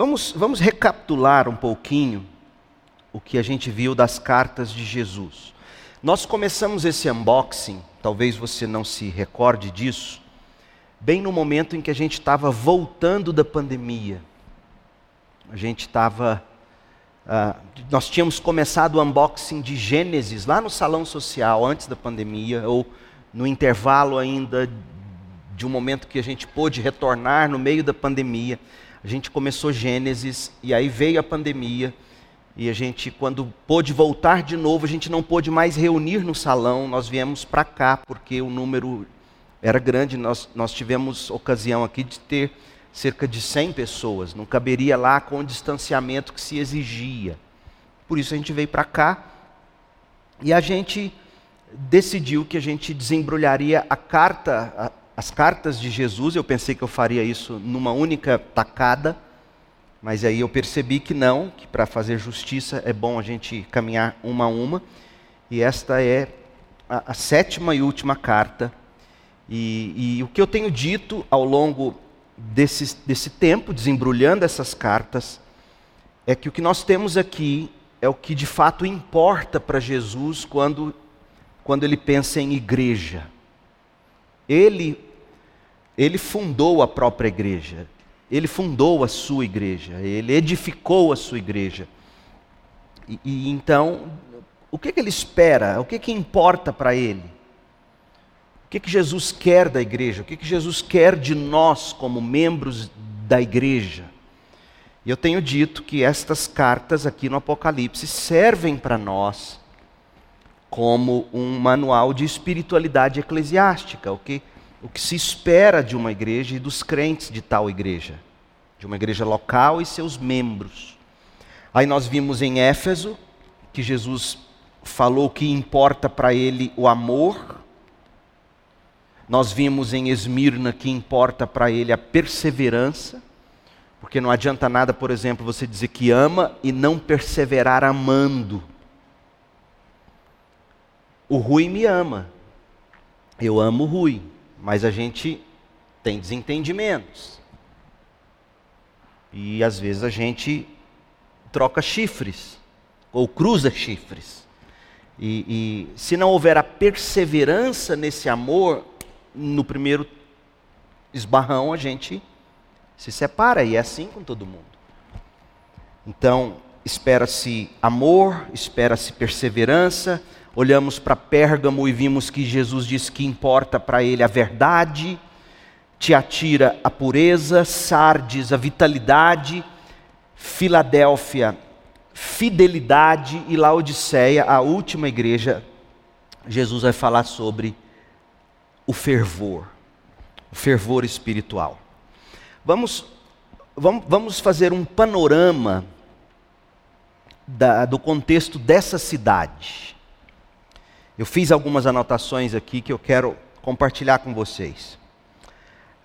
Vamos, vamos recapitular um pouquinho o que a gente viu das cartas de Jesus. Nós começamos esse unboxing, talvez você não se recorde disso, bem no momento em que a gente estava voltando da pandemia. A gente estava. Uh, nós tínhamos começado o unboxing de Gênesis lá no salão social, antes da pandemia, ou no intervalo ainda de um momento que a gente pôde retornar no meio da pandemia. A gente começou Gênesis e aí veio a pandemia. E a gente, quando pôde voltar de novo, a gente não pôde mais reunir no salão, nós viemos para cá, porque o número era grande. Nós, nós tivemos ocasião aqui de ter cerca de 100 pessoas, não caberia lá com o distanciamento que se exigia. Por isso a gente veio para cá e a gente decidiu que a gente desembrulharia a carta, as cartas de Jesus, eu pensei que eu faria isso numa única tacada, mas aí eu percebi que não, que para fazer justiça é bom a gente caminhar uma a uma, e esta é a, a sétima e última carta. E, e, o que eu tenho dito ao longo desse, desse tempo, desembrulhando essas cartas, é que o que nós temos aqui é o que de fato importa para Jesus quando, quando ele pensa em igreja. Ele ele fundou a própria igreja, ele fundou a sua igreja, ele edificou a sua igreja. E, e então, o que, que, ele espera? O que, que importa para ele? O que, que Jesus quer da igreja? O que, que Jesus quer de nós como membros da igreja? E eu tenho dito que estas cartas aqui no Apocalipse servem para nós como um manual de espiritualidade eclesiástica, o que o que se espera de uma igreja e dos crentes de tal igreja, de uma igreja local e seus membros. Aí nós vimos em Éfeso que Jesus falou que importa para ele o amor. Nós vimos em Esmirna que importa para ele a perseverança, porque não adianta nada, por exemplo, você dizer que ama e não perseverar amando. O Rui me ama, eu amo o Rui mas a gente tem desentendimentos. E às vezes a gente troca chifres, ou cruza chifres. E, e, se não houver a perseverança nesse amor, no primeiro esbarrão a gente se separa, e é assim com todo mundo. Então, espera-se amor, espera-se perseverança, Olhamos para Pérgamo e vimos que Jesus diz que importa para ele a verdade, Tiatira a pureza, Sardes a vitalidade, Filadélfia fidelidade e Laodiceia, a última igreja, Jesus vai falar sobre o fervor, o fervor espiritual. Vamos, vamos, vamos fazer um panorama da, do contexto dessa cidade. Eu fiz algumas anotações aqui que eu quero compartilhar com vocês.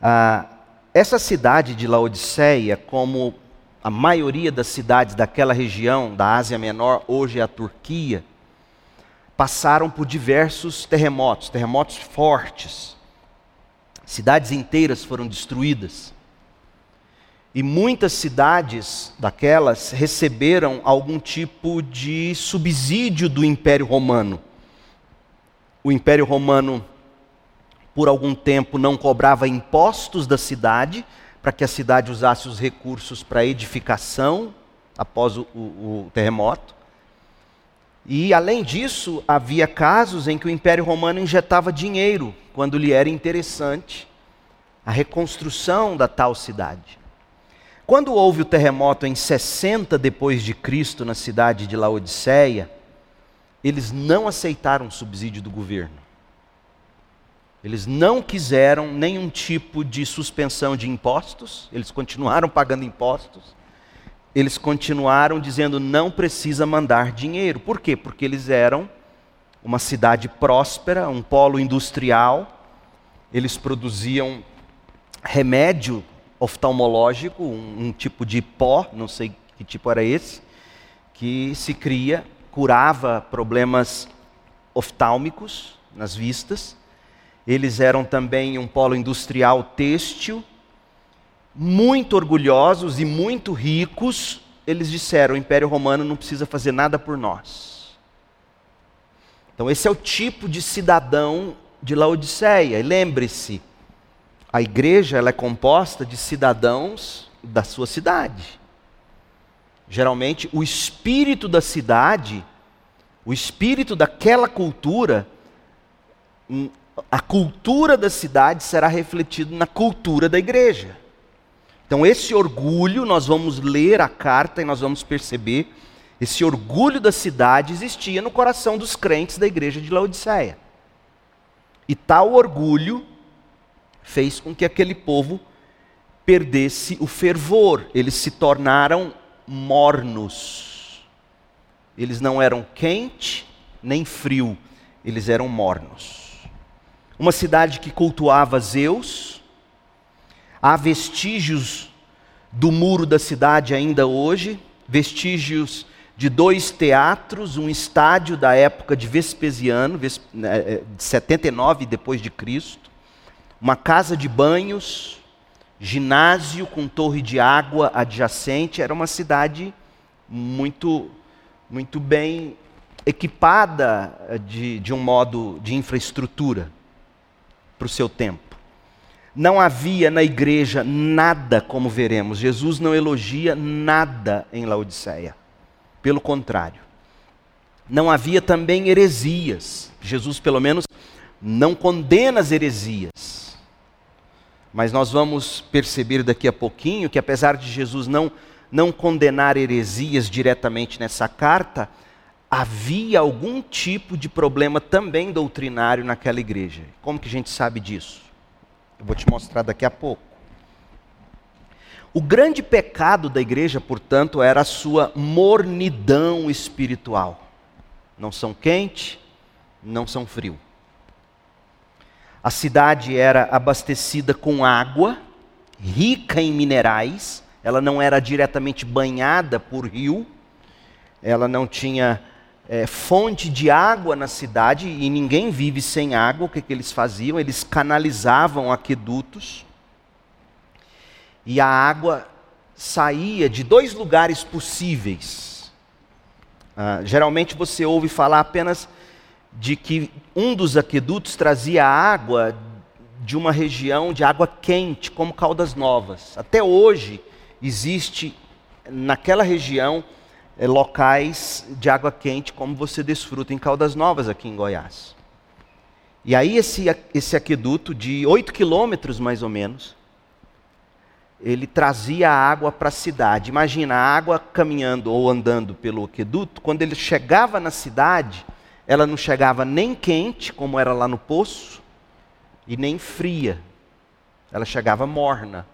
Ah, essa cidade de Laodiceia, como a maioria das cidades daquela região da Ásia Menor, hoje é a Turquia, passaram por diversos terremotos, terremotos fortes. Cidades inteiras foram destruídas. E muitas cidades daquelas receberam algum tipo de subsídio do Império Romano o Império Romano, por algum tempo, não cobrava impostos da cidade, para que a cidade usasse os recursos para edificação após o, o, o terremoto. E, além disso, havia casos em que o Império Romano injetava dinheiro, quando lhe era interessante, a reconstrução da tal cidade. Quando houve o terremoto em 60 depois de Cristo na cidade de Laodiceia, eles não aceitaram subsídio do governo. Eles não quiseram nenhum tipo de suspensão de impostos, eles continuaram pagando impostos, eles continuaram dizendo não precisa mandar dinheiro. Por quê? Porque eles eram uma cidade próspera, um polo industrial, eles produziam remédio oftalmológico, um, um tipo de pó, não sei que tipo era esse, que se cria curava problemas oftálmicos nas vistas. Eles eram também um polo industrial têxtil muito orgulhosos e muito ricos, eles disseram: o Império Romano não precisa fazer nada por nós. Então, esse é o tipo de cidadão de Laodiceia. E lembre-se, a igreja ela é composta de cidadãos da sua cidade. Geralmente, o espírito da cidade, o espírito daquela cultura, hum, a cultura da cidade será refletido na cultura da igreja. Então, esse orgulho, nós vamos ler a carta e nós vamos perceber, esse orgulho da cidade existia no coração dos crentes da igreja de Laodiceia. E tal orgulho fez com que aquele povo perdesse o fervor, eles se tornaram mornos. Eles não eram quente nem frio, eles eram mornos. Uma cidade que cultuava Zeus, há vestígios do muro da cidade ainda hoje, vestígios de dois teatros, um estádio da época de Vespasiano, de 79 depois de Cristo, uma casa de banhos, ginásio com torre de água adjacente, era uma cidade muito, muito bem equipada de, de um modo de infraestrutura para o seu tempo. Não havia na igreja nada como veremos. Jesus não elogia nada em Laodiceia. Pelo contrário. Não havia também heresias. Jesus, pelo menos, não condena as heresias. Mas nós vamos perceber daqui a pouquinho que, apesar de Jesus não, não condenar heresias diretamente nessa carta, havia algum tipo de problema também doutrinário naquela igreja. Como que a gente sabe disso? Eu vou te mostrar daqui a pouco. O grande pecado da igreja, portanto, era a sua mornidão espiritual. Não são quente, não são frio. A cidade era abastecida com água, rica em minerais, ela não era diretamente banhada por rio, ela não tinha é, fonte de água na cidade e ninguém vive sem água. O que, que eles faziam? Eles canalizavam aquedutos e a água saía de dois lugares possíveis. Ah, geralmente você ouve falar apenas de que um dos aquedutos trazia água de uma região de água quente, como Caldas Novas. Até hoje existe naquela região é, locais de água quente, como você desfruta em Caldas Novas, aqui em Goiás. E aí esse, esse aqueduto de 8 quilômetros mais ou menos, ele trazia água para a cidade. Imagina a água caminhando ou andando pelo aqueduto, quando ele chegava na cidade, ela não chegava nem quente, como era lá no poço, e nem fria. Ela chegava morna.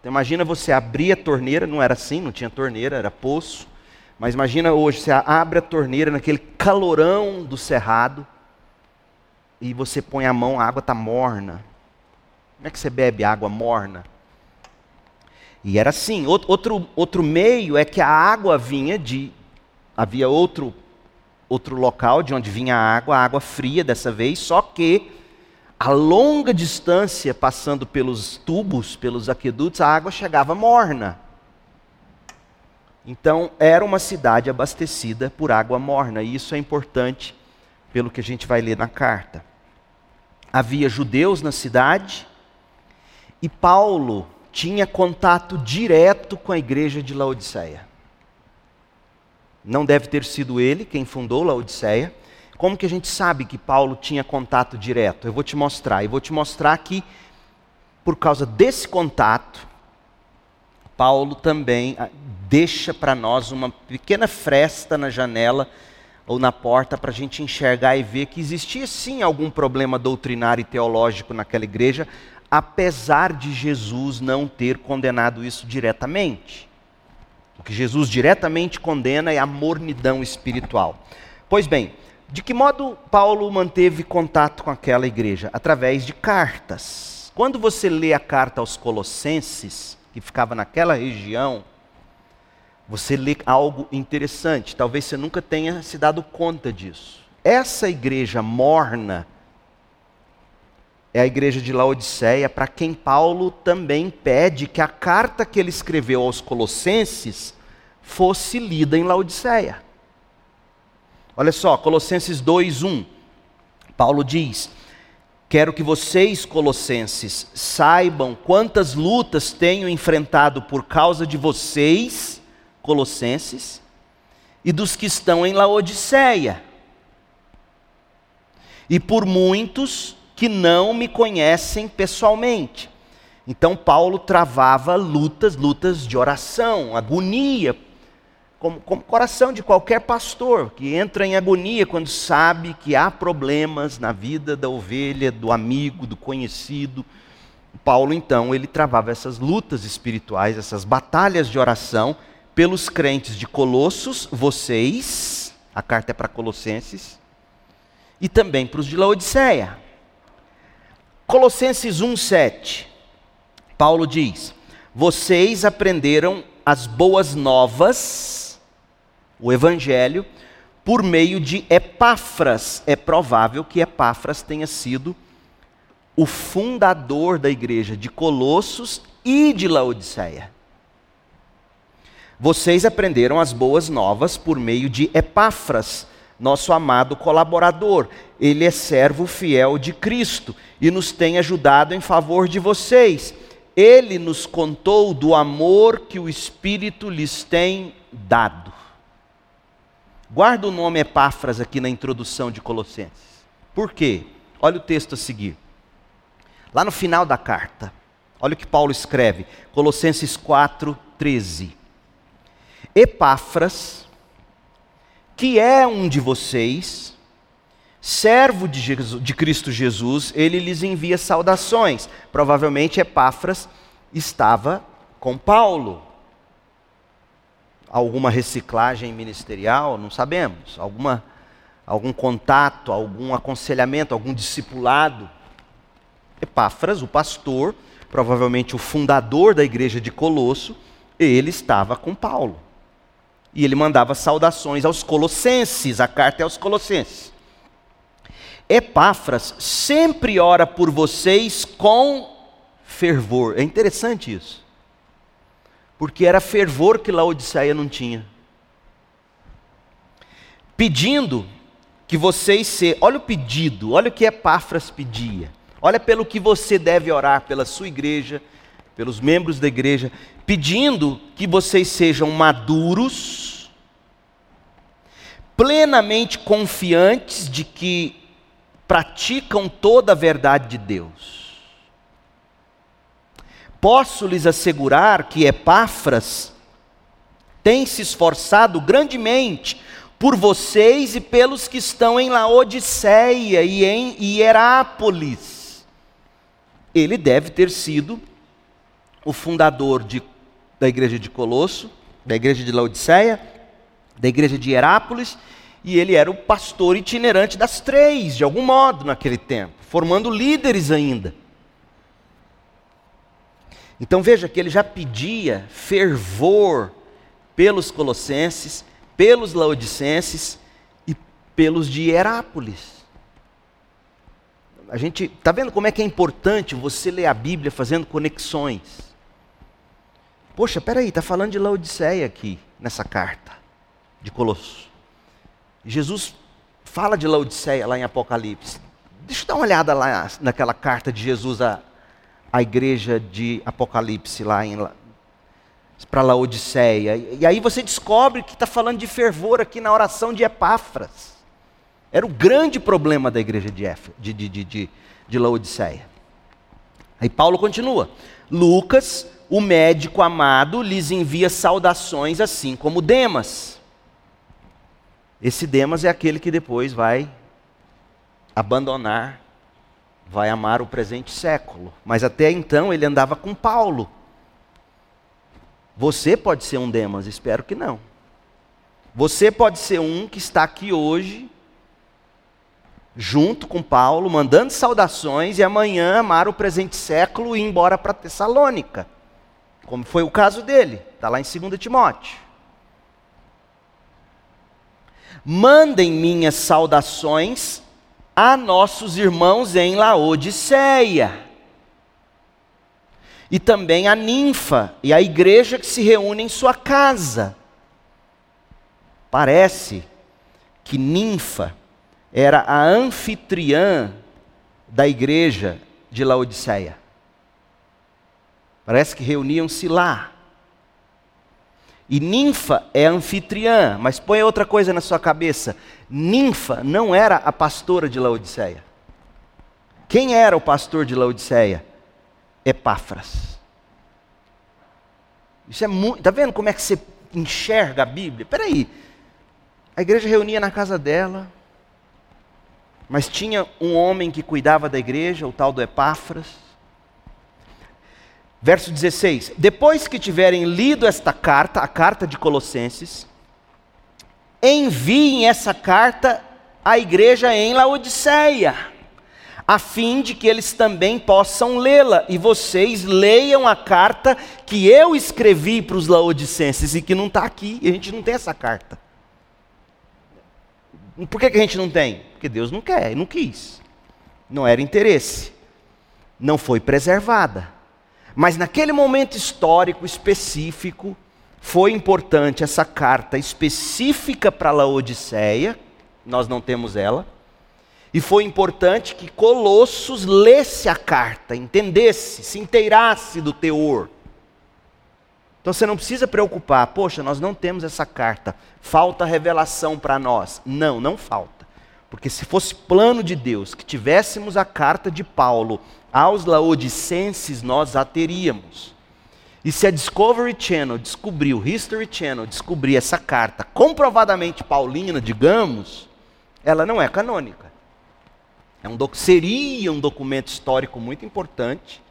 Então imagina você abrir a torneira, não era assim, não tinha torneira, era poço. Mas imagina hoje, você abre a torneira naquele calorão do cerrado e você põe a mão, a água está morna. Como é que você bebe água morna? E era assim. Outro, outro meio é que a água vinha de. Havia outro outro local de onde vinha a água, a água fria dessa vez, só que a longa distância, passando pelos tubos, pelos aquedutos, a água chegava morna. Então, era uma cidade abastecida por água morna, e isso é importante pelo que a gente vai ler na carta. Havia judeus na cidade, e Paulo tinha contato direto com a igreja de Laodiceia. Não deve ter sido ele quem fundou Laodiceia. Como que a gente sabe que Paulo tinha contato direto? Eu vou te mostrar. Eu vou te mostrar que, por causa desse contato, Paulo também ah, deixa para nós uma pequena fresta na janela ou na porta para a gente enxergar e ver que existia sim algum problema doutrinário e teológico naquela igreja, apesar de Jesus não ter condenado isso diretamente. O que Jesus diretamente condena é a mornidão espiritual. Pois bem, de que modo Paulo manteve contato com aquela igreja? Através de cartas. Quando você lê a carta aos Colossenses, que ficava naquela região, você lê algo interessante. Talvez você nunca tenha se dado conta disso. Essa igreja morna, é a igreja de Laodiceia, para quem Paulo também pede que a carta que ele escreveu aos Colossenses fosse lida em Laodiceia. Olha só, Colossenses 2:1. Paulo diz: Quero que vocês, colossenses, saibam quantas lutas tenho enfrentado por causa de vocês, colossenses, e dos que estão em Laodiceia, e por muitos que não me conhecem pessoalmente. Então Paulo travava lutas, lutas de oração, agonia, como, como coração de qualquer pastor que entra em agonia quando sabe que há problemas na vida da ovelha, do amigo, do conhecido. Paulo então ele travava essas lutas espirituais, essas batalhas de oração pelos crentes de Colossos, vocês, a carta é para Colossenses, e também para os de Laodiceia. Colossenses 1:7. Paulo diz: "Vocês aprenderam as boas novas, o evangelho, por meio de Epáfras. É provável que Epáfras tenha sido o fundador da igreja de Colossos e de Laodiceia. Vocês aprenderam as boas novas por meio de Epáfras, nosso amado colaborador. Ele é servo fiel de Cristo e nos tem ajudado em favor de vocês. Ele nos contou do amor que o Espírito lhes tem dado. Guarda o nome Epáfras aqui na introdução de Colossenses. Por quê? Olha o texto a seguir. Lá no final da carta, olha o que Paulo escreve, Colossenses 4, 13. Epáfras, que é um de vocês, servo de, Jesus, de Cristo Jesus, ele lhes envia saudações. Provavelmente Epáfras estava com Paulo. Alguma reciclagem ministerial, não sabemos. Alguma, algum contato, algum aconselhamento, algum discipulado. Epáfras, o pastor, provavelmente o fundador da igreja de Colosso, ele estava com Paulo. E ele mandava saudações aos colossenses, a carta é aos colossenses. Epáfras sempre ora por vocês com fervor. É interessante isso. Porque era fervor que Laodiceia não tinha. Pedindo que vocês se, olha o pedido, olha o que Epáfras pedia. Olha pelo que você deve orar pela sua igreja, pelos membros da igreja, pedindo que vocês sejam maduros, plenamente confiantes de que praticam toda a verdade de Deus. Posso lhes assegurar que Epáfras tem se esforçado grandemente por vocês e pelos que estão em Laodiceia e em Hierápolis. Ele deve ter sido o fundador de, da igreja de Colosso, da igreja de Laodiceia, da igreja de Hierápolis e ele era o pastor itinerante das três, de algum modo, naquele tempo, formando líderes ainda. Então veja que ele já pedia fervor pelos colossenses, pelos laodicenses e pelos de Herápolis. A gente está vendo como é que é importante você ler a Bíblia fazendo conexões. Poxa, peraí, está falando de Laodiceia aqui, nessa carta de Colossos. Jesus fala de Laodiceia lá em Apocalipse. Deixa eu dar uma olhada lá naquela carta de Jesus à, à igreja de Apocalipse, lá em para Laodiceia. E aí você descobre que está falando de fervor aqui na oração de Epáfras. Era o grande problema da igreja de, de, de, de, de Laodiceia. Aí Paulo continua. Lucas, o médico amado, lhes envia saudações assim como Demas. Esse Demas é aquele que depois vai abandonar, vai amar o presente século. Mas até então ele andava com Paulo. Você pode ser um Demas, espero que não. Você pode ser um que está aqui hoje, junto com Paulo, mandando saudações e amanhã amar o presente século e ir embora para Tessalônica. Como foi o caso dele, está lá em 2 Timóteo. Mandem minhas saudações a nossos irmãos em Laodiceia. E também a ninfa e a igreja que se reúne em sua casa. Parece que ninfa era a anfitriã da igreja de Laodiceia. Parece que reuniam-se lá. E ninfa é anfitriã, mas põe outra coisa na sua cabeça. Ninfa não era a pastora de Laodiceia. Quem era o pastor de Laodiceia? Epáfras. Isso é muito. Está vendo como é que você enxerga a Bíblia? Espera aí. A igreja reunia na casa dela, mas tinha um homem que cuidava da igreja, o tal do Epáfras. Verso 16: Depois que tiverem lido esta carta, a carta de Colossenses, enviem essa carta à igreja em Laodiceia, a fim de que eles também possam lê-la, e vocês leiam a carta que eu escrevi para os laodicenses e que não está aqui, a gente não tem essa carta. Por que, que a gente não tem? Porque Deus não quer, não quis, não era interesse, não foi preservada. Mas naquele momento histórico específico, foi importante essa carta específica para Laodiceia, nós não temos ela, e foi importante que Colossos lesse a carta, entendesse, se inteirasse do teor. Então você não precisa preocupar, poxa, nós não temos essa carta, falta revelação para nós. Não, não falta. Porque se fosse plano de Deus que tivéssemos a carta de Paulo aos laodicenses, nós a teríamos. E se a Discovery Channel descobriu, History Channel descobrir essa carta comprovadamente paulina, digamos, ela não é canônica. É um seria um documento histórico muito importante,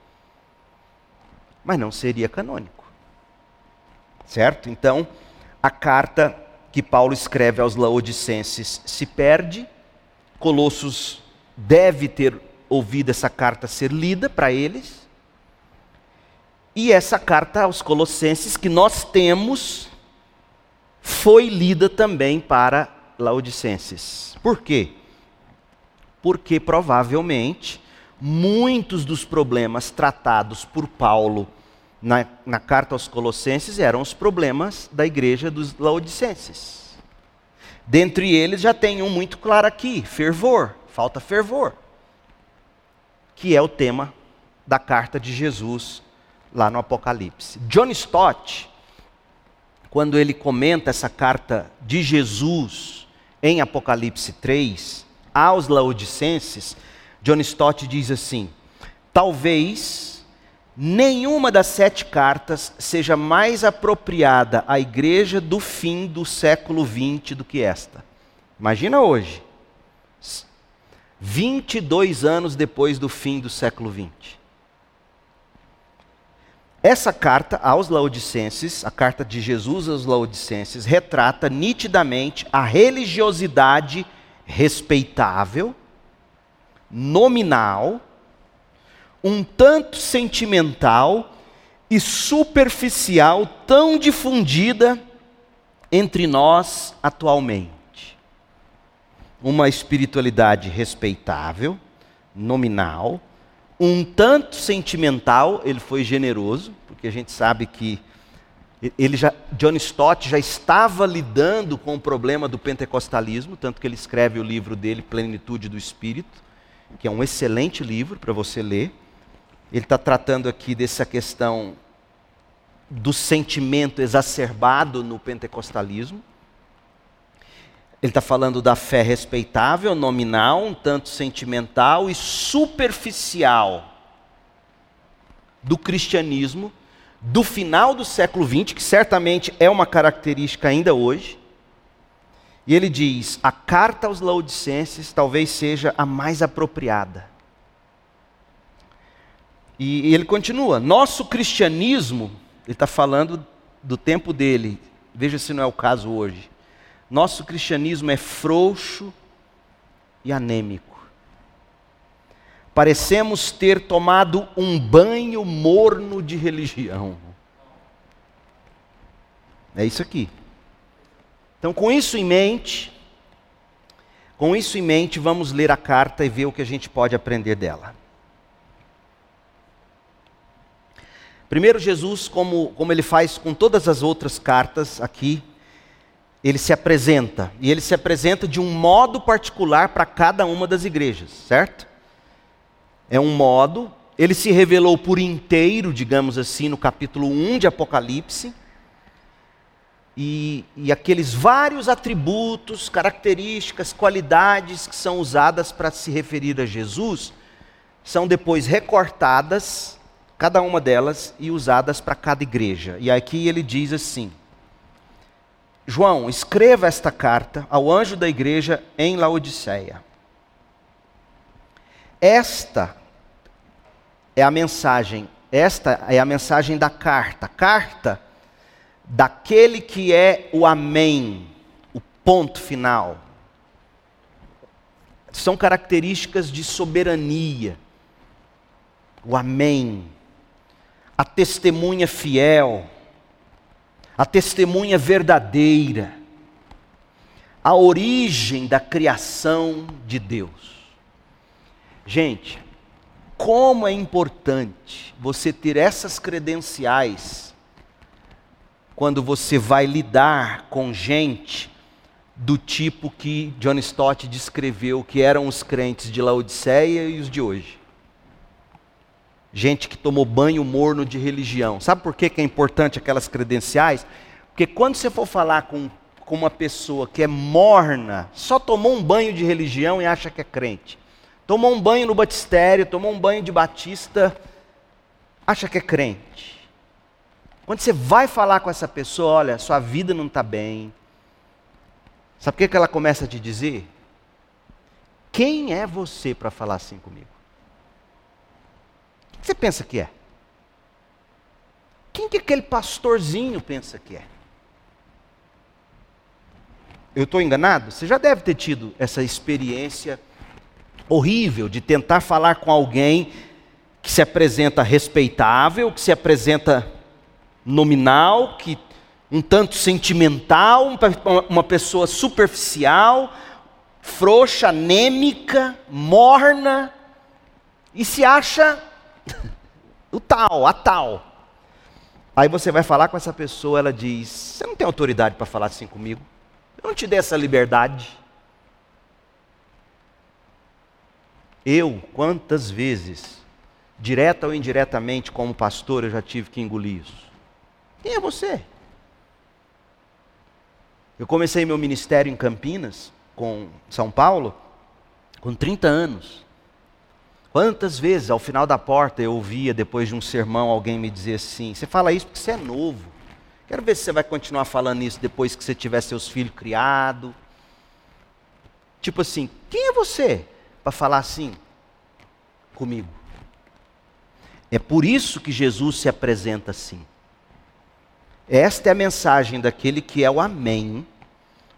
mas não seria canônico. Certo? Então, a carta que Paulo escreve aos laodicenses se perde, Colossos deve ter ouvido essa carta ser lida para eles. E essa carta aos Colossenses que nós temos foi lida também para Laodicenses. Por quê? Porque provavelmente muitos dos problemas tratados por Paulo na, na carta aos Colossenses eram os problemas da igreja dos Laodicenses. Dentre eles já tem um muito claro aqui: fervor, falta fervor que é o tema da carta de Jesus lá no Apocalipse. John Stott, quando ele comenta essa carta de Jesus em Apocalipse 3 aos laodicenses, John Stott diz assim: talvez nenhuma das sete cartas seja mais apropriada à igreja do fim do século XX do que esta. Imagina hoje. 22 anos depois do fim do século 20. Essa carta aos Laodicenses, a carta de Jesus aos Laodicenses, retrata nitidamente a religiosidade respeitável, nominal, um tanto sentimental e superficial tão difundida entre nós atualmente uma espiritualidade respeitável, nominal, um tanto sentimental, ele foi generoso, porque a gente sabe que ele já, John Stott já estava lidando com o problema do pentecostalismo, tanto que ele escreve o livro dele, Plenitude do Espírito, que é um excelente livro para você ler. Ele está tratando aqui dessa questão do sentimento exacerbado no pentecostalismo. Ele está falando da fé respeitável, nominal, um tanto sentimental e superficial do cristianismo do final do século XX, que certamente é uma característica ainda hoje. E ele diz: a carta aos Laodicenses talvez seja a mais apropriada. E ele continua: nosso cristianismo, ele está falando do tempo dele, veja se não é o caso hoje nosso cristianismo é frouxo e anêmico. Parecemos ter tomado um banho morno de religião. É isso aqui. Então, com isso em mente, Com isso em mente, vamos ler a carta e ver o que a gente pode aprender dela. Primeiro, Jesus, como, como ele faz com todas as outras cartas aqui, ele se apresenta. E ele se apresenta de um modo particular para cada uma das igrejas, certo? É um modo. Ele se revelou por inteiro, digamos assim, no capítulo 1 de Apocalipse. E, e aqueles vários atributos, características, qualidades que são usadas para se referir a Jesus, são depois recortadas cada uma delas e usadas para cada igreja. E aqui ele diz assim: João, escreva esta carta ao anjo da igreja em Laodiceia. Esta é a mensagem, esta é a mensagem da carta. Carta daquele que é o Amém, o ponto final. São características de soberania. O Amém a testemunha fiel, a testemunha verdadeira, a origem da criação de Deus. Gente, como é importante você ter essas credenciais quando você vai lidar com gente do tipo que John Stott descreveu que eram os crentes de Laodiceia e os de hoje gente que tomou banho morno de religião. Sabe por que, é importante aquelas credenciais? Porque quando você for falar com, com uma pessoa que é morna, só tomou um banho de religião e acha que é crente, tomou um banho no batistério, tomou um banho de batista, acha que é crente. Quando você vai falar com essa pessoa, olha, sua vida não está bem. Sabe o que, que ela começa a te dizer? Quem é você para falar assim comigo? Que você pensa que é? Quem que aquele pastorzinho pensa que é? Eu estou enganado? Você já deve ter tido essa experiência horrível de tentar falar com alguém que se apresenta respeitável, que se apresenta nominal, que um tanto sentimental, uma pessoa superficial, frouxa, anêmica, morna, e se acha o tal, a tal. Aí você vai falar com essa pessoa, ela diz: Você não tem autoridade para falar assim comigo? Eu não te dei essa liberdade. Eu, quantas vezes, direta ou indiretamente, como pastor, eu já tive que engolir isso? Quem é você? Eu comecei meu ministério em Campinas, com São Paulo, com 30 anos. Quantas vezes ao final da porta eu ouvia, depois de um sermão, alguém me dizer assim: Você fala isso porque você é novo. Quero ver se você vai continuar falando isso depois que você tiver seus filhos criados. Tipo assim, quem é você para falar assim comigo? É por isso que Jesus se apresenta assim. Esta é a mensagem daquele que é o Amém,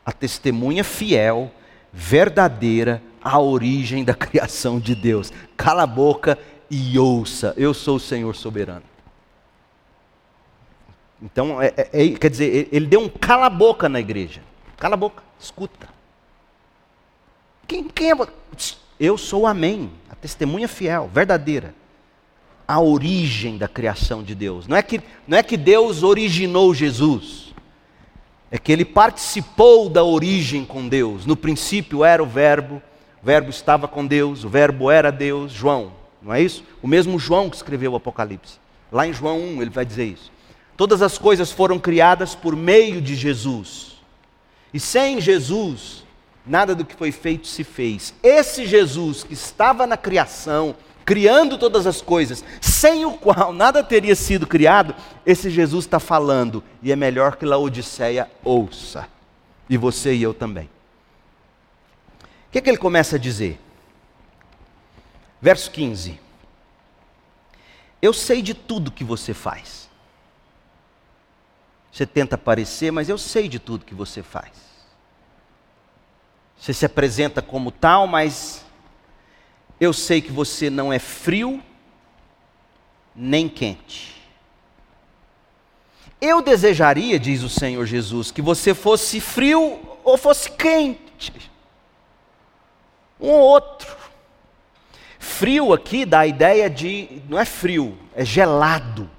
a testemunha fiel, verdadeira, a origem da criação de Deus. Cala a boca e ouça, eu sou o Senhor soberano. Então, é, é, é quer dizer, ele deu um cala-boca na igreja. Cala a boca, escuta. Quem, quem é você? Eu sou o Amém, a testemunha fiel, verdadeira. A origem da criação de Deus. Não é que, não é que Deus originou Jesus. É que ele participou da origem com Deus. No princípio era o Verbo, o Verbo estava com Deus, o Verbo era Deus, João, não é isso? O mesmo João que escreveu o Apocalipse. Lá em João 1 ele vai dizer isso. Todas as coisas foram criadas por meio de Jesus. E sem Jesus, nada do que foi feito se fez. Esse Jesus que estava na criação, criando todas as coisas, sem o qual nada teria sido criado, esse Jesus está falando, e é melhor que Laodiceia ouça, e você e eu também que, é que ele começa a dizer? Verso 15: Eu sei de tudo que você faz. Você tenta aparecer, mas eu sei de tudo que você faz. Você se apresenta como tal, mas eu sei que você não é frio nem quente. Eu desejaria, diz o Senhor Jesus, que você fosse frio ou fosse quente. Um ou outro. Frio aqui dá a ideia de. Não é frio, é gelado.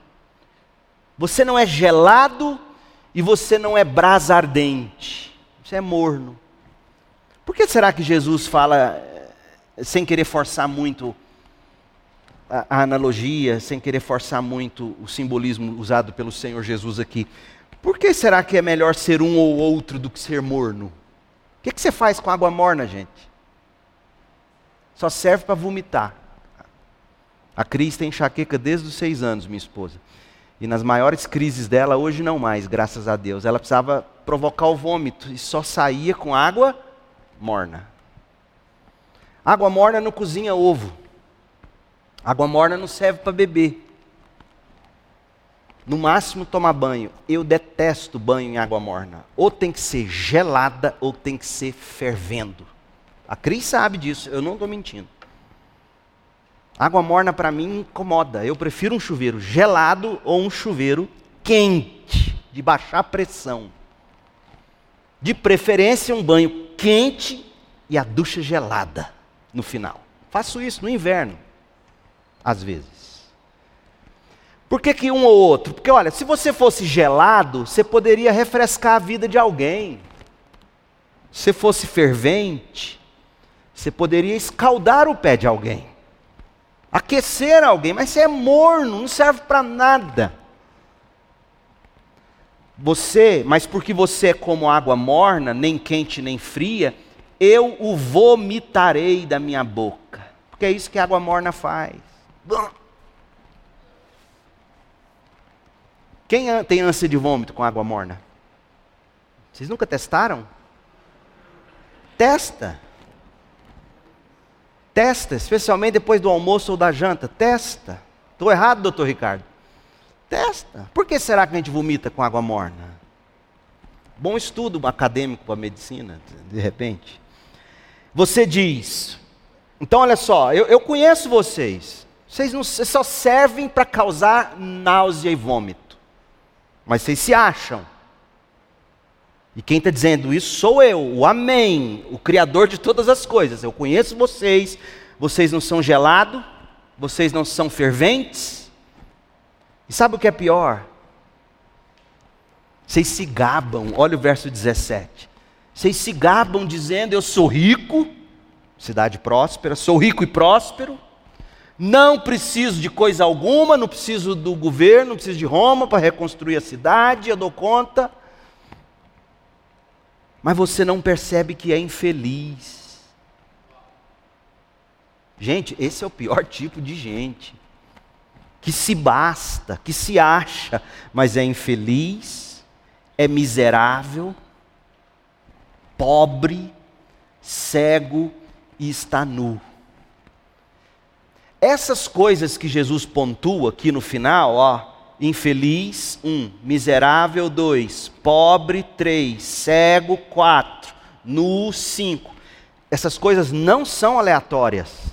Você não é gelado e você não é brasa ardente. Você é morno. Por que será que Jesus fala, eh, sem querer forçar muito a, a analogia, sem querer forçar muito o simbolismo usado pelo Senhor Jesus aqui? Por que será que é melhor ser um ou outro do que ser morno? O que, que você faz com água morna, gente? Só serve para vomitar. A Cris tem enxaqueca desde os seis anos, minha esposa. E nas maiores crises dela, hoje não mais, graças a Deus. Ela precisava provocar o vômito e só saía com água morna. Água morna não cozinha ovo. Água morna não serve para beber. No máximo tomar banho. Eu detesto banho em água morna. Ou tem que ser gelada ou tem que ser fervendo. A Cris sabe disso, eu não estou mentindo. Água morna para mim incomoda. Eu prefiro um chuveiro gelado ou um chuveiro quente, de baixar pressão. De preferência, um banho quente e a ducha gelada no final. Faço isso no inverno, às vezes. Por que, que um ou outro? Porque, olha, se você fosse gelado, você poderia refrescar a vida de alguém. Se fosse fervente, você poderia escaldar o pé de alguém, aquecer alguém, mas você é morno, não serve para nada. Você, mas porque você é como água morna, nem quente nem fria, eu o vomitarei da minha boca. Porque é isso que a água morna faz. Quem tem ânsia de vômito com água morna? Vocês nunca testaram? Testa. Testa, especialmente depois do almoço ou da janta. Testa. Estou errado, doutor Ricardo? Testa. Por que será que a gente vomita com água morna? Bom estudo acadêmico para medicina, de repente. Você diz, então olha só, eu, eu conheço vocês. Vocês, não, vocês só servem para causar náusea e vômito. Mas vocês se acham. E quem está dizendo isso sou eu, o Amém, o Criador de todas as coisas. Eu conheço vocês, vocês não são gelados, vocês não são ferventes. E sabe o que é pior? Vocês se gabam, olha o verso 17. Vocês se gabam dizendo: Eu sou rico, cidade próspera, sou rico e próspero, não preciso de coisa alguma, não preciso do governo, não preciso de Roma para reconstruir a cidade, eu dou conta mas você não percebe que é infeliz. Gente, esse é o pior tipo de gente. Que se basta, que se acha, mas é infeliz, é miserável, pobre, cego e está nu. Essas coisas que Jesus pontua aqui no final, ó, infeliz, um, miserável, dois, pobre, três, cego, quatro, nu, cinco. Essas coisas não são aleatórias.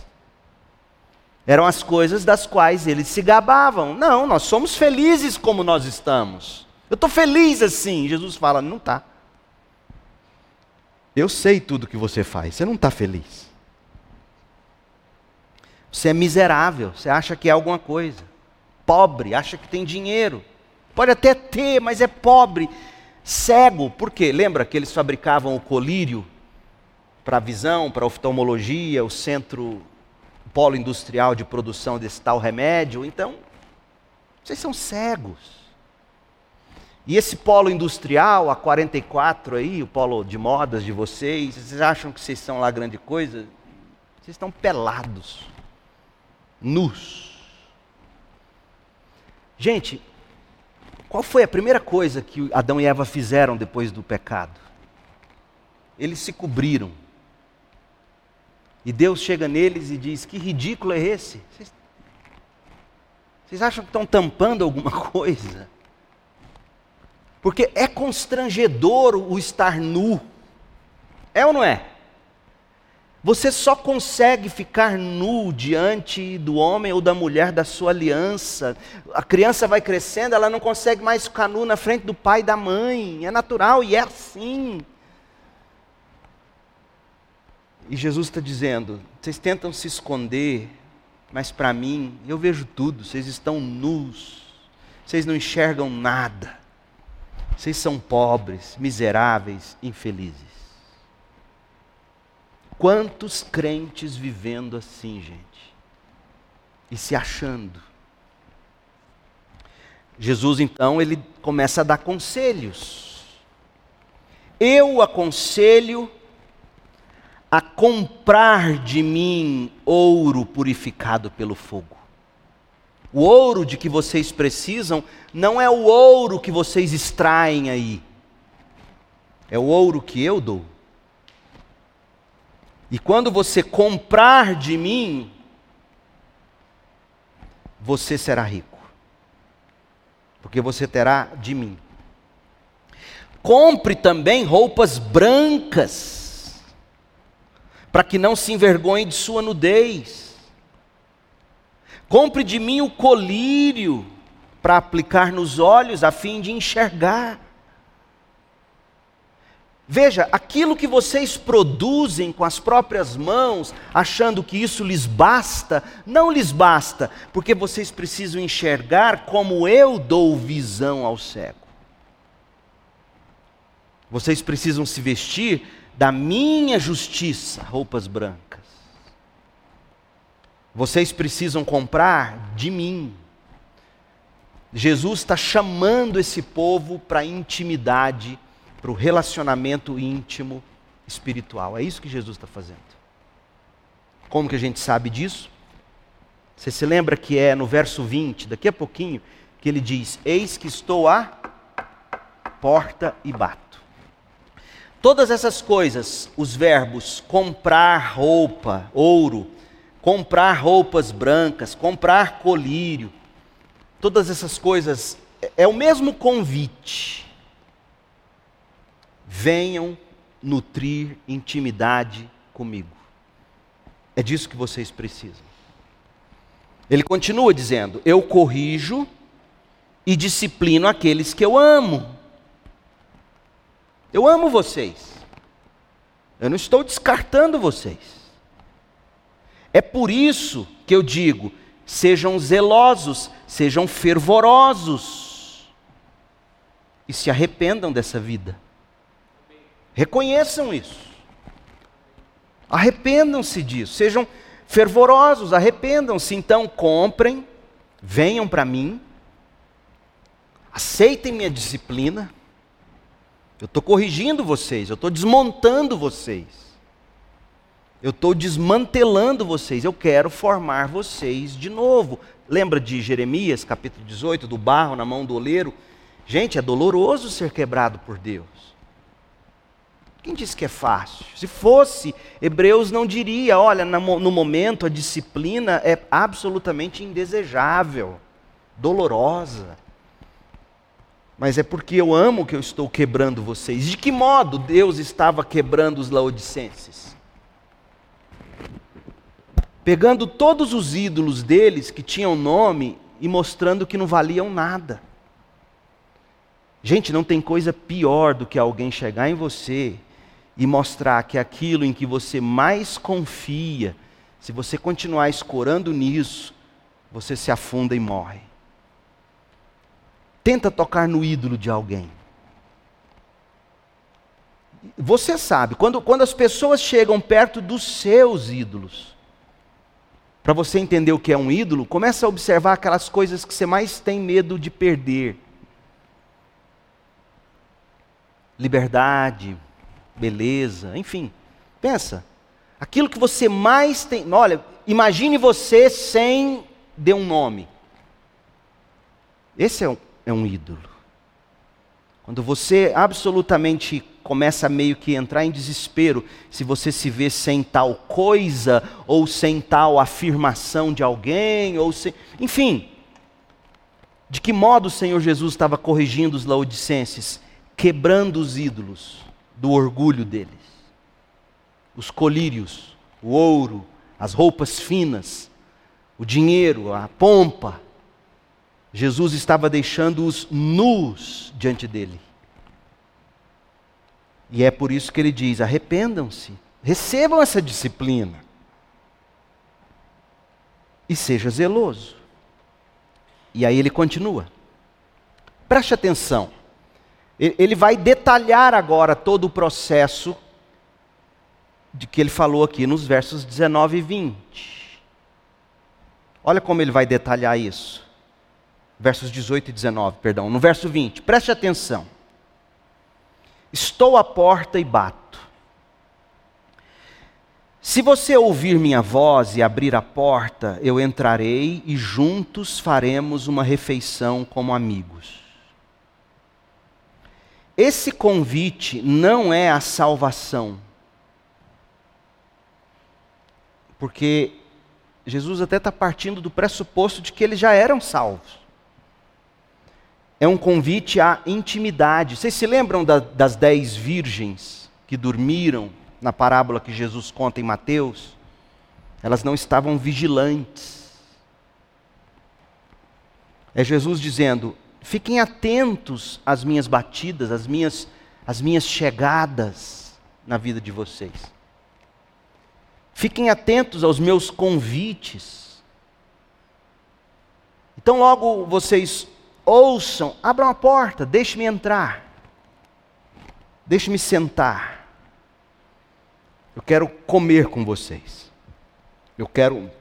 Eram as coisas das quais eles se gabavam. Não, nós somos felizes como nós estamos. Eu estou feliz assim. Jesus fala, não está. Eu sei tudo que você faz, você não está feliz. Você é miserável, você acha que é alguma coisa pobre, acha que tem dinheiro. Pode até ter, mas é pobre. Cego, por quê? Lembra que eles fabricavam o colírio para a visão, para a oftalmologia, o centro o polo industrial de produção desse tal remédio? Então, vocês são cegos. E esse polo industrial, a 44 aí, o polo de modas de vocês, vocês acham que vocês são lá grande coisa? Vocês estão pelados, nus. Gente, qual foi a primeira coisa que Adão e Eva fizeram depois do pecado? Eles se cobriram. E Deus chega neles e diz: Que ridículo é esse? Vocês, acham que estão tampando alguma coisa? Porque é constrangedor o estar nu. É ou não é? Você só consegue ficar nu diante do homem ou da mulher da sua aliança. A criança vai crescendo, ela não consegue mais ficar nu na frente do pai e da mãe. É natural e é assim. E Jesus está dizendo: vocês tentam se esconder, mas para mim, eu vejo tudo, vocês estão nus, vocês não enxergam nada, vocês são pobres, miseráveis, infelizes. Quantos crentes vivendo assim, gente, e se achando. Jesus então ele começa a dar conselhos. Eu aconselho a comprar de mim ouro purificado pelo fogo. O ouro de que vocês precisam não é o ouro que vocês extraem aí, é o ouro que eu dou. E quando você comprar de mim, você será rico, porque você terá de mim. Compre também roupas brancas para que não se envergonhe de sua nudez. Compre de mim o colírio para aplicar nos olhos a fim de enxergar. Veja, aquilo que vocês produzem com as próprias mãos, achando que isso lhes basta, não lhes basta, porque vocês precisam enxergar como eu dou visão ao cego. Vocês precisam se vestir da minha justiça roupas brancas. Vocês precisam comprar de mim. Jesus está chamando esse povo para intimidade, para o relacionamento íntimo espiritual. É isso que Jesus está fazendo. Como que a gente sabe disso? Você se lembra que é no verso 20, daqui a pouquinho, que ele diz: Eis que estou à porta e bato. Todas essas coisas, os verbos comprar roupa, ouro, comprar roupas brancas, comprar colírio, todas essas coisas é o mesmo convite. Venham nutrir intimidade comigo. É disso que vocês precisam. Ele continua dizendo: Eu corrijo e disciplino aqueles que eu amo. Eu amo vocês. Eu não estou descartando vocês. É por isso que eu digo: sejam zelosos, sejam fervorosos e se arrependam dessa vida. Reconheçam isso. Arrependam-se disso, sejam fervorosos, arrependam-se. Então, comprem, venham para mim, aceitem minha disciplina eu estou corrigindo vocês, eu estou desmontando vocês. Eu estou desmantelando vocês, eu quero formar vocês de novo. Lembra de Jeremias, capítulo 18, do barro na mão do oleiro? Gente, é doloroso ser quebrado por Deus. Quem disse que é fácil? Se fosse, Hebreus não diria: olha, no momento a disciplina é absolutamente indesejável, dolorosa mas é porque eu amo que eu estou quebrando vocês. De que modo Deus estava quebrando os laodicenses? Pegando todos os ídolos deles que tinham nome e mostrando que não valiam nada. Gente, não tem coisa pior do que alguém chegar em você e mostrar que aquilo em que você mais confia, se você continuar escorando nisso, você se afunda e morre. Tenta tocar no ídolo de alguém. Você sabe, quando, quando as pessoas chegam perto dos seus ídolos, para você entender o que é um ídolo, começa a observar aquelas coisas que você mais tem medo de perder. Liberdade, beleza, enfim. Pensa, aquilo que você mais tem. Olha, imagine você sem de um nome. Esse é um, é um ídolo. Quando você absolutamente começa a meio que entrar em desespero, se você se vê sem tal coisa, ou sem tal afirmação de alguém, ou sem. Enfim. De que modo o Senhor Jesus estava corrigindo os laodicenses? Quebrando os ídolos do orgulho deles. Os colírios, o ouro, as roupas finas, o dinheiro, a pompa Jesus estava deixando-os nus diante dele. E é por isso que ele diz: arrependam-se Recebam essa disciplina. E seja zeloso. E aí ele continua. Preste atenção. Ele vai detalhar agora todo o processo de que ele falou aqui nos versos 19 e 20. Olha como ele vai detalhar isso. Versos 18 e 19, perdão. No verso 20, preste atenção. Estou à porta e bato. Se você ouvir minha voz e abrir a porta, eu entrarei e juntos faremos uma refeição como amigos. Esse convite não é a salvação. Porque Jesus até está partindo do pressuposto de que eles já eram salvos. É um convite à intimidade. Vocês se lembram da, das dez virgens que dormiram na parábola que Jesus conta em Mateus? Elas não estavam vigilantes. É Jesus dizendo: fiquem atentos às minhas batidas, às minhas, às minhas chegadas na vida de vocês. Fiquem atentos aos meus convites. Então, logo vocês ouçam, abram a porta, deixe-me entrar, deixe-me sentar. Eu quero comer com vocês, eu quero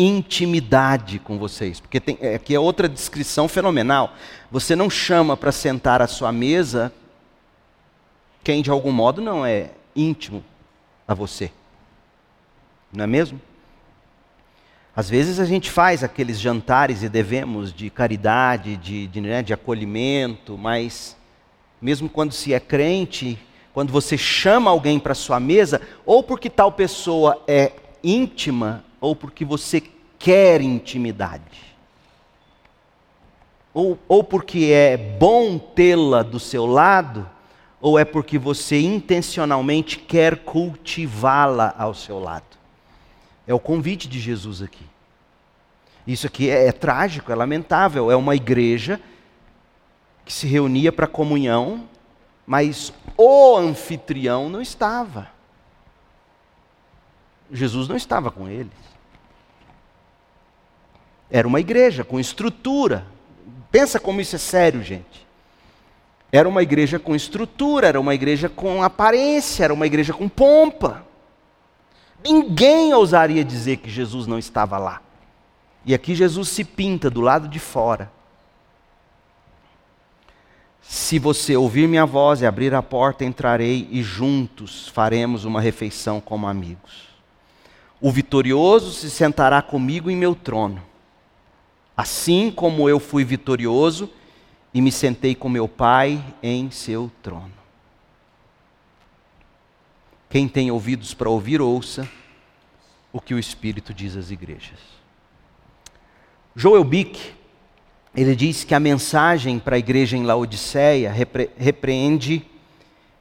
intimidade com vocês, porque tem, é, aqui é outra descrição fenomenal. Você não chama para sentar à sua mesa quem de algum modo não é íntimo a você não é mesmo? Às vezes a gente faz aqueles jantares e devemos de caridade, de, de, né, de acolhimento, mas mesmo quando se é crente, quando você chama alguém para sua mesa, ou porque tal pessoa é íntima, ou porque você quer intimidade. Ou, ou porque é bom tê-la do seu lado, ou é porque você intencionalmente quer cultivá-la ao seu lado. É o convite de Jesus aqui. Isso aqui é, é trágico, é lamentável. É uma igreja que se reunia para comunhão, mas o anfitrião não estava. Jesus não estava com eles. Era uma igreja com estrutura. Pensa como isso é sério, gente. Era uma igreja com estrutura, era uma igreja com aparência, era uma igreja com pompa. Ninguém ousaria dizer que Jesus não estava lá. E aqui Jesus se pinta do lado de fora. Se você ouvir minha voz e abrir a porta, entrarei e juntos faremos uma refeição como amigos. O vitorioso se sentará comigo em meu trono, assim como eu fui vitorioso e me sentei com meu Pai em seu trono. Quem tem ouvidos para ouvir, ouça o que o Espírito diz às igrejas. Joel Bick, ele diz que a mensagem para a igreja em Laodiceia repre repreende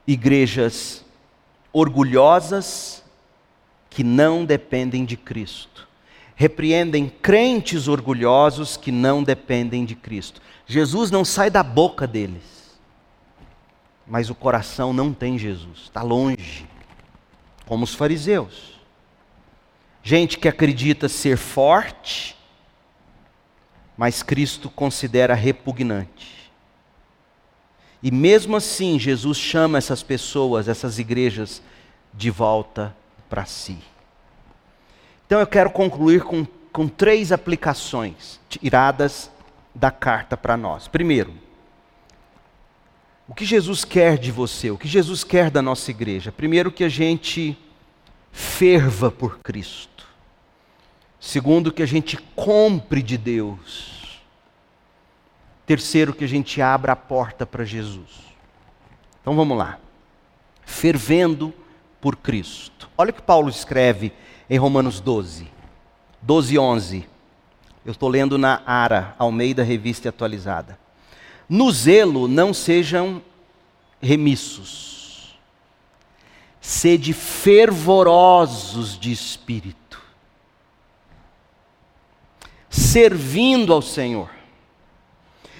igrejas orgulhosas que não dependem de Cristo. Repreendem crentes orgulhosos que não dependem de Cristo. Jesus não sai da boca deles, mas o coração não tem Jesus, está longe como os fariseus. Gente que acredita ser forte, mas Cristo considera repugnante. E mesmo assim, Jesus chama essas pessoas, essas igrejas, de volta para si. Então eu quero concluir com, com três aplicações tiradas da carta para nós. Primeiro, o que Jesus quer de você? O que Jesus quer da nossa igreja? Primeiro, que a gente ferva por Cristo. Segundo, que a gente compre de Deus. Terceiro, que a gente abra a porta para Jesus. Então vamos lá. Fervendo por Cristo. Olha o que Paulo escreve em Romanos 12, 12 e 11. Eu estou lendo na Ara, Almeida Revista Atualizada. No zelo não sejam remissos, sede fervorosos de espírito, servindo ao Senhor,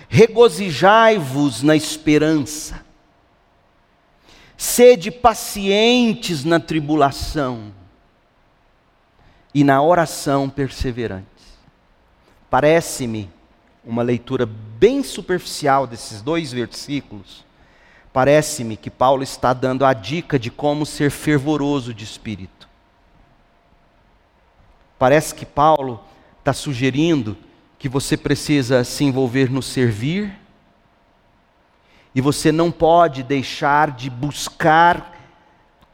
regozijai-vos na esperança, Sede pacientes na tribulação e na oração perseverantes. Parece-me uma leitura bem superficial desses dois versículos. Parece-me que Paulo está dando a dica de como ser fervoroso de espírito. Parece que Paulo está sugerindo que você precisa se envolver no servir, e você não pode deixar de buscar,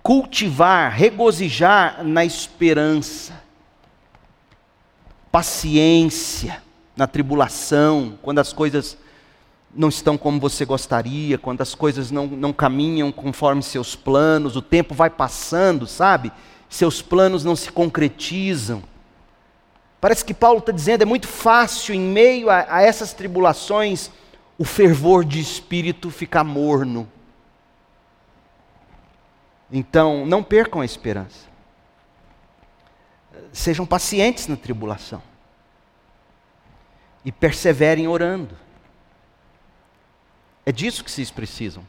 cultivar, regozijar na esperança, paciência na tribulação, quando as coisas não estão como você gostaria, quando as coisas não, não caminham conforme seus planos, o tempo vai passando, sabe? Seus planos não se concretizam. Parece que Paulo está dizendo, é muito fácil, em meio a, a essas tribulações, o fervor de espírito fica morno. Então, não percam a esperança. Sejam pacientes na tribulação. E perseverem orando. É disso que vocês precisam,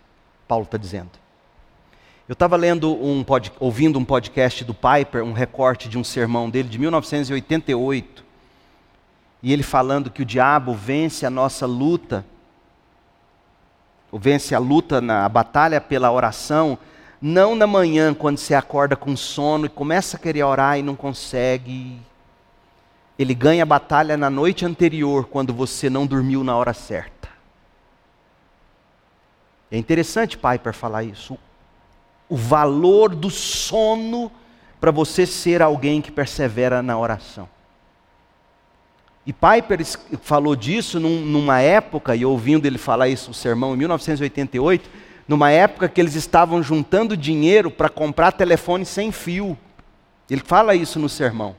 Paulo está dizendo. Eu estava lendo um pod, ouvindo um podcast do Piper, um recorte de um sermão dele de 1988, e ele falando que o diabo vence a nossa luta vence a luta, na, a batalha pela oração, não na manhã, quando você acorda com sono e começa a querer orar e não consegue. Ele ganha a batalha na noite anterior, quando você não dormiu na hora certa. É interessante Piper falar isso. O valor do sono para você ser alguém que persevera na oração. E Piper falou disso num, numa época, e ouvindo ele falar isso no sermão em 1988, numa época que eles estavam juntando dinheiro para comprar telefone sem fio. Ele fala isso no sermão.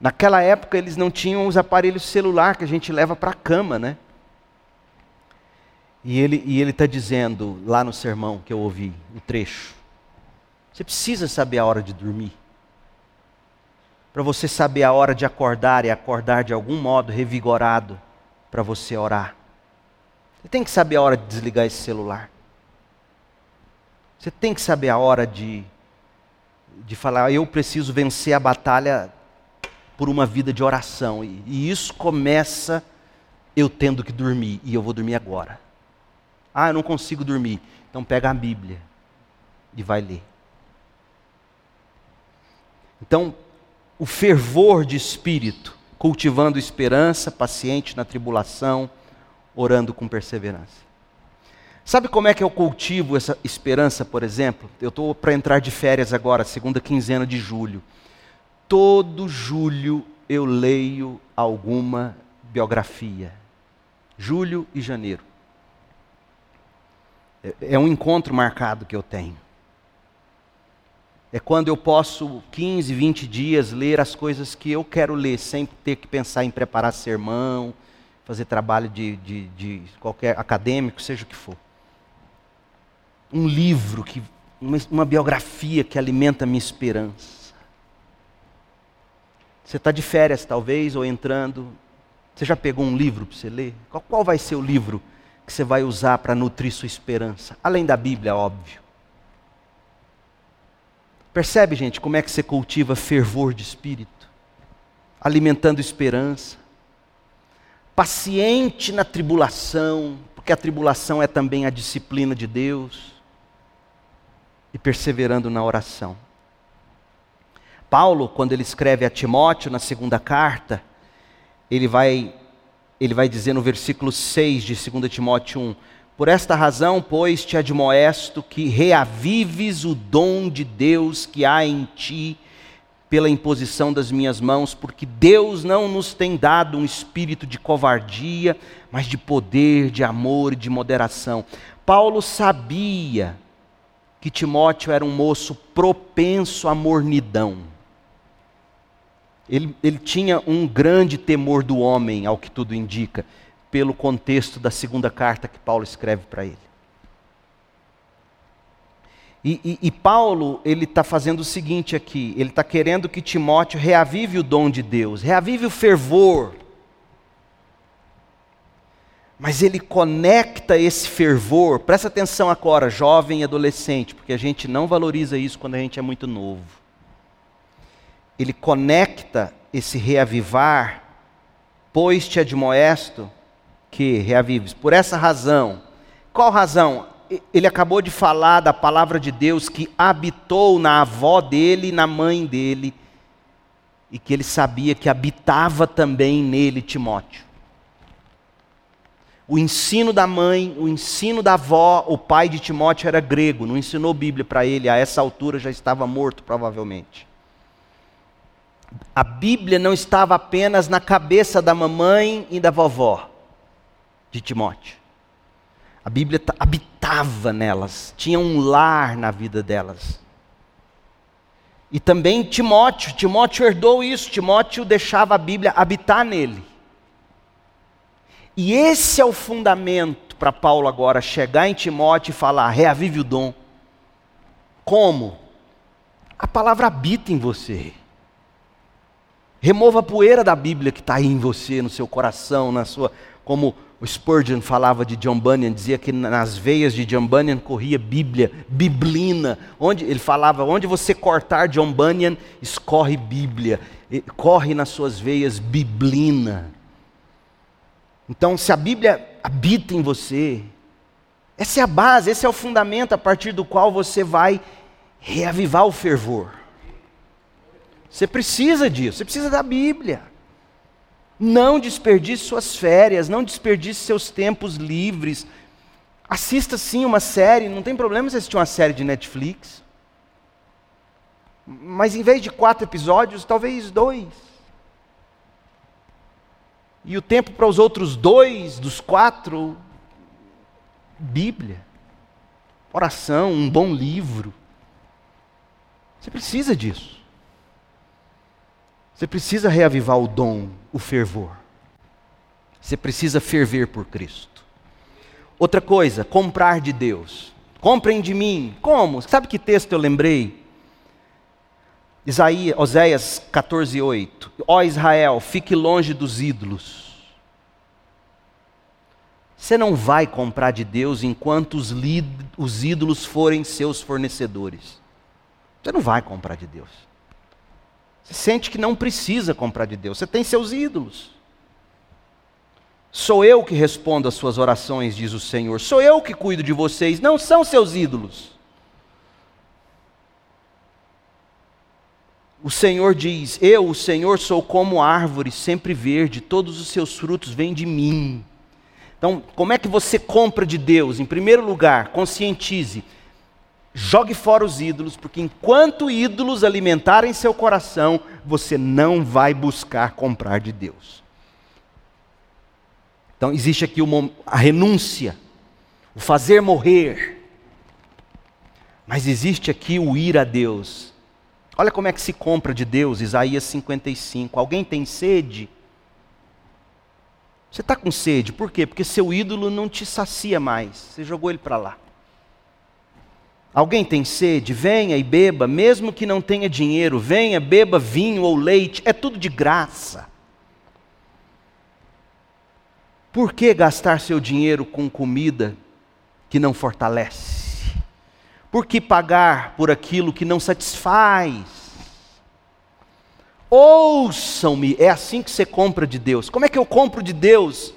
Naquela época eles não tinham os aparelhos celular que a gente leva para a cama, né? E ele e ele está dizendo lá no sermão que eu ouvi, o um trecho. Você precisa saber a hora de dormir para você saber a hora de acordar e acordar de algum modo revigorado para você orar. Você tem que saber a hora de desligar esse celular. Você tem que saber a hora de, de falar, eu preciso vencer a batalha por uma vida de oração. E, e isso começa eu tendo que dormir, e eu vou dormir agora. Ah, eu não consigo dormir. Então pega a Bíblia e vai ler. Então, o fervor de espírito, cultivando esperança, paciente na tribulação, orando com perseverança. Sabe como é que eu cultivo essa esperança, por exemplo? Eu estou para entrar de férias agora, segunda quinzena de julho. Todo julho eu leio alguma biografia. Julho e janeiro. É, é um encontro marcado que eu tenho. É quando eu posso, 15, 20 dias, ler as coisas que eu quero ler, sem ter que pensar em preparar sermão, fazer trabalho de, de, de qualquer acadêmico, seja o que for. Um livro, que, uma, uma biografia que alimenta a minha esperança. Você está de férias, talvez, ou entrando. Você já pegou um livro para você ler? Qual, qual vai ser o livro que você vai usar para nutrir sua esperança? Além da Bíblia, óbvio. Percebe, gente, como é que você cultiva fervor de espírito? Alimentando esperança. Paciente na tribulação, porque a tribulação é também a disciplina de Deus. E perseverando na oração. Paulo, quando ele escreve a Timóteo na segunda carta, ele vai, ele vai dizer no versículo 6 de 2 Timóteo 1: por esta razão, pois, te admoesto que reavives o dom de Deus que há em ti pela imposição das minhas mãos, porque Deus não nos tem dado um espírito de covardia, mas de poder, de amor e de moderação. Paulo sabia que Timóteo era um moço propenso à mornidão. Ele, ele tinha um grande temor do homem, ao que tudo indica pelo contexto da segunda carta que Paulo escreve para ele. E, e, e, Paulo, ele está fazendo o seguinte aqui: ele está querendo que Timóteo reavive o dom de Deus, reavive o fervor. Mas ele conecta esse fervor, presta atenção agora, jovem e adolescente, porque a gente não valoriza isso quando a gente é muito novo. Ele conecta esse reavivar, pois te admoesto que reavives. Por essa razão. Qual razão? Ele acabou de falar da palavra de Deus que habitou na avó dele e na mãe dele, e que ele sabia que habitava também nele Timóteo. O ensino da mãe, o ensino da avó, o pai de Timóteo era grego, não ensinou Bíblia para ele, a essa altura já estava morto provavelmente. A Bíblia não estava apenas na cabeça da mamãe e da vovó de Timóteo. A Bíblia habitava nelas, tinha um lar na vida delas. E também Timóteo, Timóteo herdou isso, Timóteo deixava a Bíblia habitar nele. E esse é o fundamento para Paulo agora chegar em Timóteo e falar: reavive o dom. Como? A palavra habita em você. Remova a poeira da Bíblia que está aí em você, no seu coração, na sua. Como o Spurgeon falava de John Bunyan, dizia que nas veias de John Bunyan corria Bíblia, biblina. Onde, ele falava: onde você cortar John Bunyan, escorre Bíblia. Corre nas suas veias biblina. Então, se a Bíblia habita em você, essa é a base, esse é o fundamento a partir do qual você vai reavivar o fervor. Você precisa disso, você precisa da Bíblia. Não desperdice suas férias, não desperdice seus tempos livres. Assista sim uma série, não tem problema você assistir uma série de Netflix. Mas em vez de quatro episódios, talvez dois. E o tempo para os outros dois dos quatro, Bíblia, oração, um bom livro. Você precisa disso. Você precisa reavivar o dom, o fervor. Você precisa ferver por Cristo. Outra coisa, comprar de Deus. Comprem de mim. Como? Sabe que texto eu lembrei? Isaías, Oséias 14, 8. Ó Israel, fique longe dos ídolos. Você não vai comprar de Deus enquanto os, os ídolos forem seus fornecedores. Você não vai comprar de Deus. Você sente que não precisa comprar de Deus. Você tem seus ídolos. Sou eu que respondo às suas orações, diz o Senhor. Sou eu que cuido de vocês, não são seus ídolos. O Senhor diz: Eu, o Senhor, sou como árvore sempre verde, todos os seus frutos vêm de mim. Então, como é que você compra de Deus? Em primeiro lugar, conscientize Jogue fora os ídolos, porque enquanto ídolos alimentarem seu coração, você não vai buscar comprar de Deus. Então existe aqui uma, a renúncia, o fazer morrer. Mas existe aqui o ir a Deus. Olha como é que se compra de Deus, Isaías 55. Alguém tem sede? Você está com sede, por quê? Porque seu ídolo não te sacia mais, você jogou ele para lá. Alguém tem sede? Venha e beba, mesmo que não tenha dinheiro, venha, beba vinho ou leite, é tudo de graça. Por que gastar seu dinheiro com comida que não fortalece? Por que pagar por aquilo que não satisfaz? Ouçam-me, é assim que você compra de Deus. Como é que eu compro de Deus?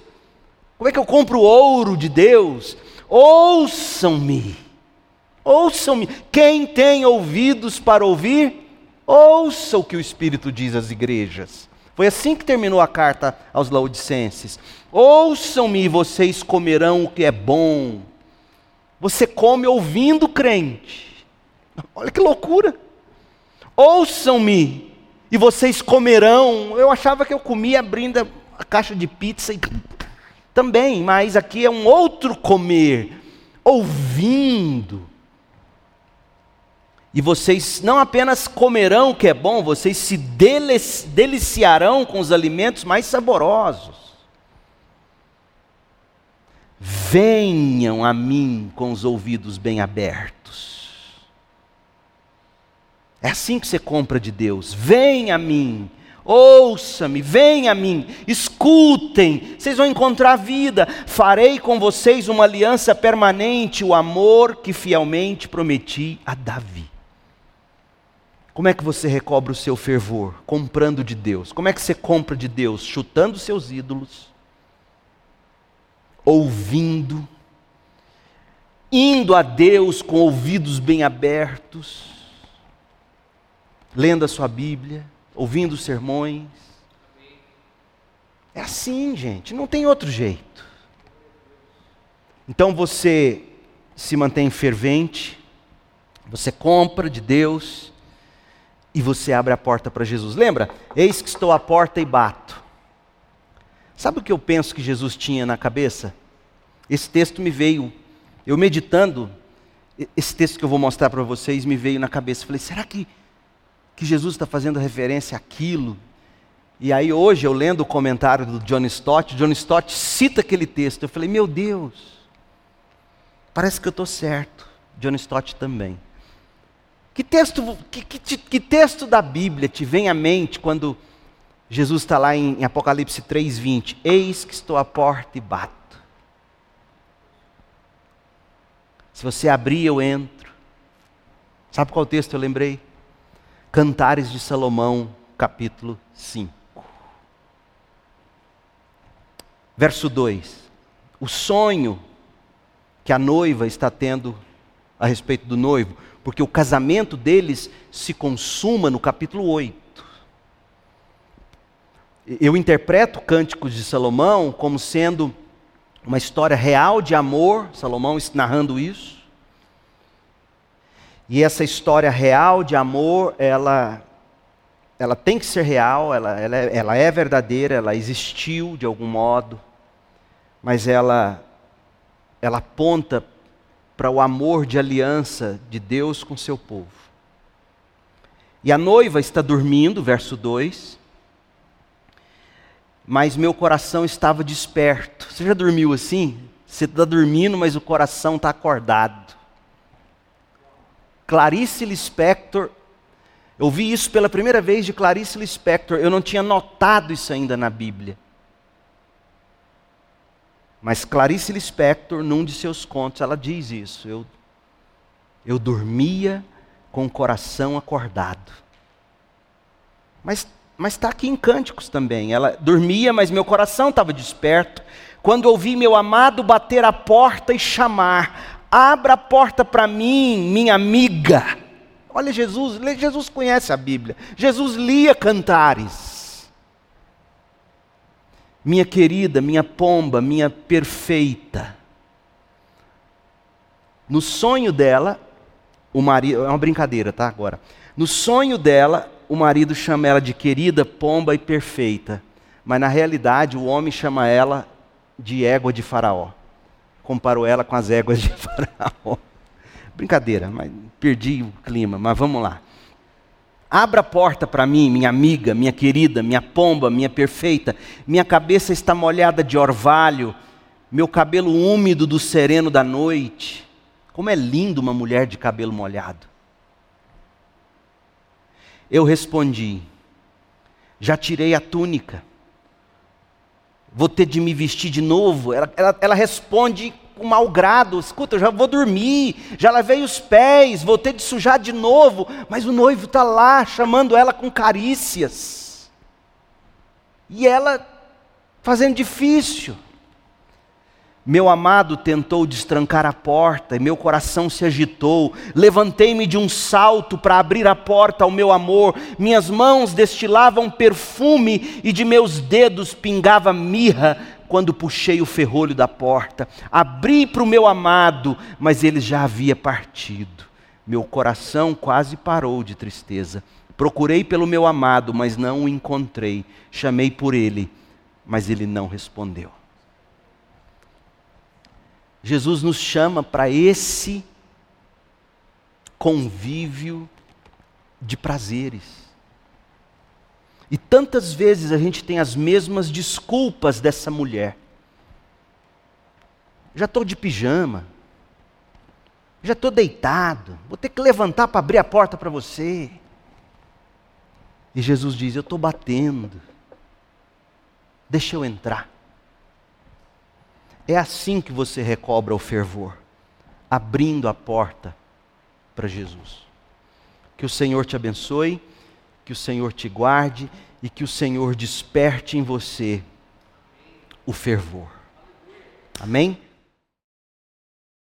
Como é que eu compro ouro de Deus? Ouçam-me. Ouçam-me. Quem tem ouvidos para ouvir, ouça o que o Espírito diz às igrejas. Foi assim que terminou a carta aos Laodicenses. Ouçam-me e vocês comerão o que é bom. Você come ouvindo crente. Olha que loucura. Ouçam-me e vocês comerão. Eu achava que eu comia abrindo a caixa de pizza e também, mas aqui é um outro comer, ouvindo. E vocês não apenas comerão o que é bom, vocês se deliciarão com os alimentos mais saborosos. Venham a mim com os ouvidos bem abertos. É assim que você compra de Deus. Venha a mim. Ouça-me, venha a mim, escutem, vocês vão encontrar vida. Farei com vocês uma aliança permanente, o amor que fielmente prometi a Davi. Como é que você recobra o seu fervor? Comprando de Deus. Como é que você compra de Deus? Chutando seus ídolos, ouvindo, indo a Deus com ouvidos bem abertos, lendo a sua Bíblia ouvindo sermões. É assim, gente, não tem outro jeito. Então você se mantém fervente, você compra de Deus e você abre a porta para Jesus. Lembra? Eis que estou à porta e bato. Sabe o que eu penso que Jesus tinha na cabeça? Esse texto me veio, eu meditando, esse texto que eu vou mostrar para vocês me veio na cabeça. Falei, será que que Jesus está fazendo referência àquilo. E aí hoje eu lendo o comentário do John Stott, John Stott cita aquele texto. Eu falei, meu Deus, parece que eu estou certo. John Stott também. Que texto, que, que, que, texto da Bíblia te vem à mente quando Jesus está lá em, em Apocalipse 3,20? Eis que estou à porta e bato. Se você abrir, eu entro. Sabe qual texto eu lembrei? Cantares de Salomão, capítulo 5. Verso 2. O sonho que a noiva está tendo a respeito do noivo, porque o casamento deles se consuma no capítulo 8. Eu interpreto Cânticos de Salomão como sendo uma história real de amor, Salomão narrando isso, e essa história real de amor, ela, ela tem que ser real, ela, ela, é, ela é verdadeira, ela existiu de algum modo, mas ela, ela aponta para o amor de aliança de Deus com seu povo. E a noiva está dormindo, verso 2, mas meu coração estava desperto. Você já dormiu assim? Você está dormindo, mas o coração está acordado. Clarice Lispector, eu vi isso pela primeira vez de Clarice Lispector, eu não tinha notado isso ainda na Bíblia. Mas Clarice Lispector, num de seus contos, ela diz isso. Eu, eu dormia com o coração acordado. Mas está aqui em Cânticos também. Ela dormia, mas meu coração estava desperto. Quando ouvi meu amado bater a porta e chamar, abra a porta para mim, minha amiga. Olha Jesus, Jesus conhece a Bíblia. Jesus lia cantares. Minha querida, minha pomba, minha perfeita. No sonho dela, o marido, é uma brincadeira, tá? Agora. No sonho dela, o marido chama ela de querida, pomba e perfeita. Mas na realidade, o homem chama ela de égua de Faraó comparou ela com as éguas de Faraó. Brincadeira, mas perdi o clima, mas vamos lá. Abra a porta para mim, minha amiga, minha querida, minha pomba, minha perfeita. Minha cabeça está molhada de orvalho, meu cabelo úmido do sereno da noite. Como é lindo uma mulher de cabelo molhado. Eu respondi: Já tirei a túnica vou ter de me vestir de novo. Ela, ela, ela responde com mau grado: escuta, eu já vou dormir, já lavei os pés, vou ter de sujar de novo. Mas o noivo está lá chamando ela com carícias. E ela fazendo difícil. Meu amado tentou destrancar a porta e meu coração se agitou. Levantei-me de um salto para abrir a porta ao meu amor. Minhas mãos destilavam perfume e de meus dedos pingava mirra quando puxei o ferrolho da porta. Abri para o meu amado, mas ele já havia partido. Meu coração quase parou de tristeza. Procurei pelo meu amado, mas não o encontrei. Chamei por ele, mas ele não respondeu. Jesus nos chama para esse convívio de prazeres. E tantas vezes a gente tem as mesmas desculpas dessa mulher. Já estou de pijama, já estou deitado, vou ter que levantar para abrir a porta para você. E Jesus diz: Eu estou batendo, deixa eu entrar. É assim que você recobra o fervor, abrindo a porta para Jesus. Que o Senhor te abençoe, que o Senhor te guarde e que o Senhor desperte em você o fervor. Amém?